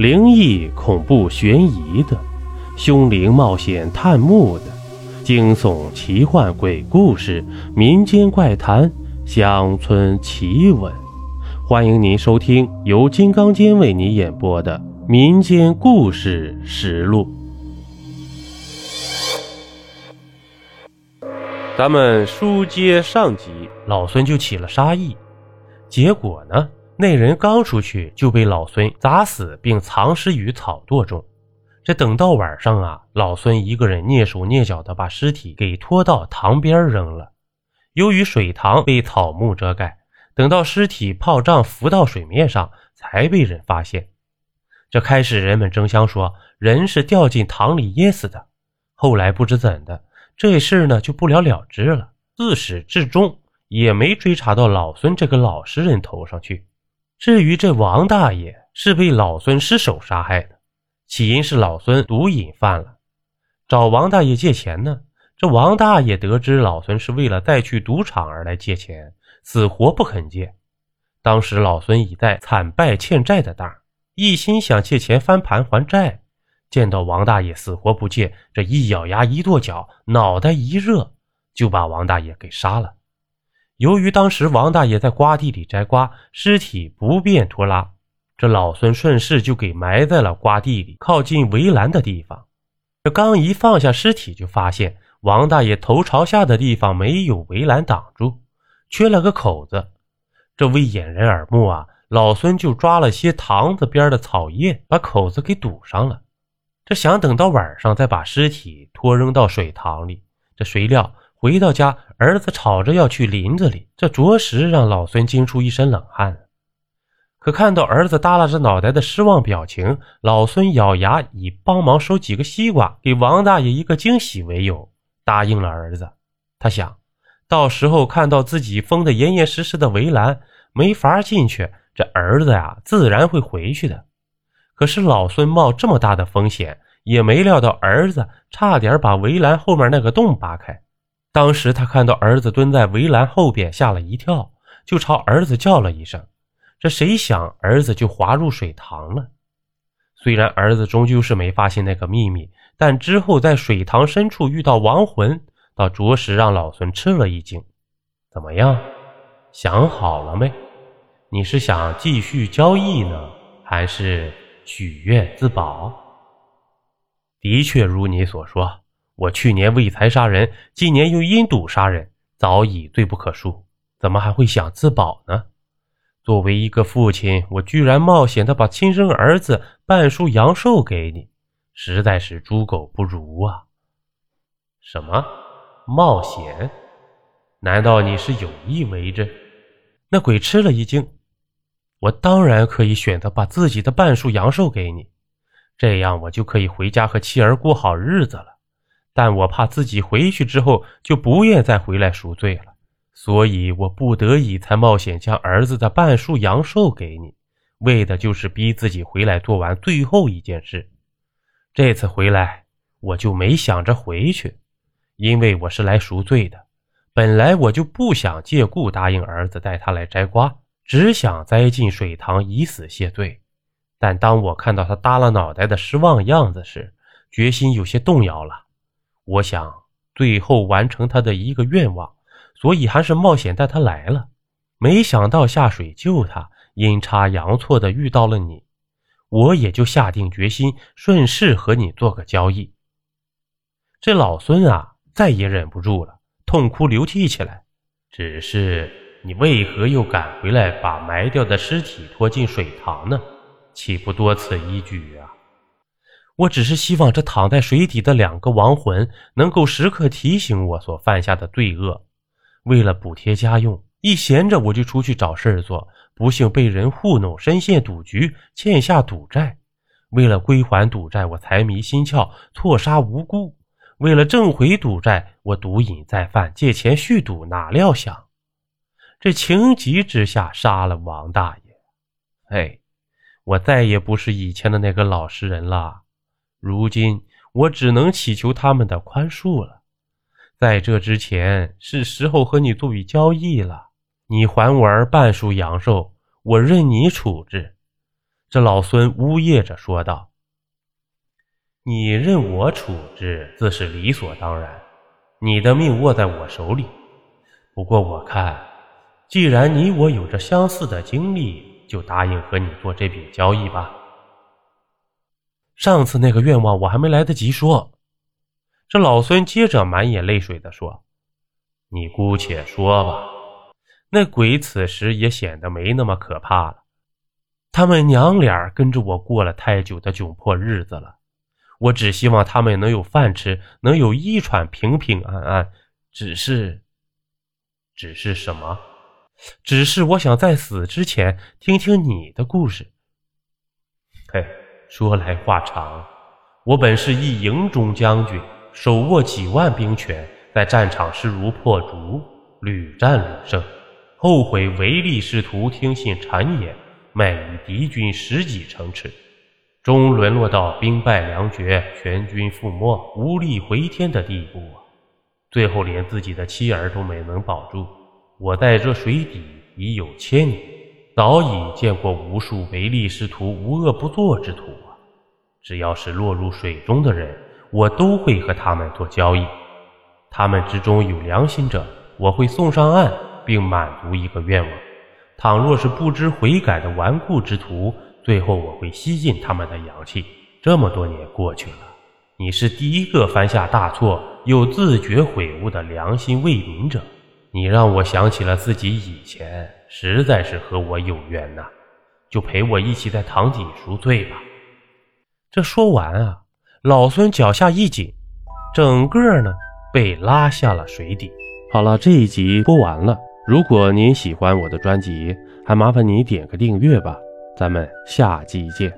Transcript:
灵异、恐怖、悬疑的，凶灵冒险探墓的，惊悚、奇幻、鬼故事、民间怪谈、乡村奇闻。欢迎您收听由金刚间为你演播的《民间故事实录》。咱们书接上集，老孙就起了杀意，结果呢？那人刚出去就被老孙砸死，并藏尸于草垛中。这等到晚上啊，老孙一个人蹑手蹑脚的把尸体给拖到塘边扔了。由于水塘被草木遮盖，等到尸体泡胀浮到水面上，才被人发现。这开始人们争相说人是掉进塘里淹死的，后来不知怎的，这事呢就不了了之了。自始至终也没追查到老孙这个老实人头上去。至于这王大爷是被老孙失手杀害的，起因是老孙毒瘾犯了，找王大爷借钱呢。这王大爷得知老孙是为了再去赌场而来借钱，死活不肯借。当时老孙已在惨败欠债的当，一心想借钱翻盘还债。见到王大爷死活不借，这一咬牙一跺脚，脑袋一热，就把王大爷给杀了。由于当时王大爷在瓜地里摘瓜，尸体不便拖拉，这老孙顺势就给埋在了瓜地里靠近围栏的地方。这刚一放下尸体，就发现王大爷头朝下的地方没有围栏挡住，缺了个口子。这为掩人耳目啊，老孙就抓了些塘子边的草叶，把口子给堵上了。这想等到晚上再把尸体拖扔到水塘里，这谁料。回到家，儿子吵着要去林子里，这着实让老孙惊出一身冷汗。可看到儿子耷拉着脑袋的失望表情，老孙咬牙以帮忙收几个西瓜给王大爷一个惊喜为由，答应了儿子。他想到时候看到自己封得严严实实的围栏，没法进去，这儿子呀自然会回去的。可是老孙冒这么大的风险，也没料到儿子差点把围栏后面那个洞扒开。当时他看到儿子蹲在围栏后边，吓了一跳，就朝儿子叫了一声。这谁想儿子就滑入水塘了。虽然儿子终究是没发现那个秘密，但之后在水塘深处遇到亡魂，倒着实让老孙吃了一惊。怎么样，想好了没？你是想继续交易呢，还是许愿自保？的确如你所说。我去年为财杀人，今年又因赌杀人，早已罪不可恕，怎么还会想自保呢？作为一个父亲，我居然冒险的把亲生儿子半数阳寿给你，实在是猪狗不如啊！什么冒险？难道你是有意为之？那鬼吃了一惊。我当然可以选择把自己的半数阳寿给你，这样我就可以回家和妻儿过好日子了。但我怕自己回去之后就不愿再回来赎罪了，所以我不得已才冒险将儿子的半数阳寿给你，为的就是逼自己回来做完最后一件事。这次回来我就没想着回去，因为我是来赎罪的。本来我就不想借故答应儿子带他来摘瓜，只想栽进水塘以死谢罪。但当我看到他耷拉脑袋的失望样子时，决心有些动摇了。我想最后完成他的一个愿望，所以还是冒险带他来了。没想到下水救他，阴差阳错的遇到了你，我也就下定决心顺势和你做个交易。这老孙啊，再也忍不住了，痛哭流涕起来。只是你为何又赶回来，把埋掉的尸体拖进水塘呢？岂不多此一举啊？我只是希望这躺在水底的两个亡魂能够时刻提醒我所犯下的罪恶。为了补贴家用，一闲着我就出去找事儿做，不幸被人糊弄，深陷赌局，欠下赌债。为了归还赌债，我财迷心窍，错杀无辜。为了挣回赌债，我毒瘾再犯，借钱续赌。哪料想，这情急之下杀了王大爷。哎，我再也不是以前的那个老实人了。如今我只能祈求他们的宽恕了。在这之前，是时候和你做笔交易了。你还我儿半数阳寿，我任你处置。这老孙呜咽着说道：“你任我处置，自是理所当然。你的命握在我手里。不过我看，既然你我有着相似的经历，就答应和你做这笔交易吧。”上次那个愿望我还没来得及说，这老孙接着满眼泪水的说：“你姑且说吧。”那鬼此时也显得没那么可怕了。他们娘俩跟着我过了太久的窘迫日子了，我只希望他们能有饭吃，能有衣穿，平平安安。只是，只是什么？只是我想在死之前听听你的故事。嘿。说来话长，我本是一营中将军，手握几万兵权，在战场势如破竹，屡战屡胜。后悔唯利是图，听信谗言，卖与敌军十几城池，终沦落到兵败粮绝、全军覆没、无力回天的地步。最后连自己的妻儿都没能保住。我在这水底已有千年。早已见过无数唯利是图、无恶不作之徒！只要是落入水中的人，我都会和他们做交易。他们之中有良心者，我会送上岸，并满足一个愿望；倘若是不知悔改的顽固之徒，最后我会吸尽他们的阳气。这么多年过去了，你是第一个犯下大错又自觉悔悟的良心为民者。你让我想起了自己以前，实在是和我有缘呐，就陪我一起在塘底赎罪吧。这说完啊，老孙脚下一紧，整个呢被拉下了水底。好了，这一集播完了。如果您喜欢我的专辑，还麻烦你点个订阅吧。咱们下集见。